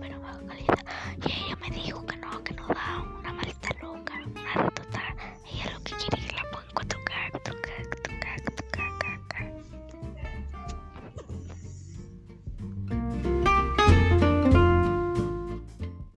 pero baja calidad. Y ella me dijo que no, que no da una maleta loca, una total Ella lo que quiere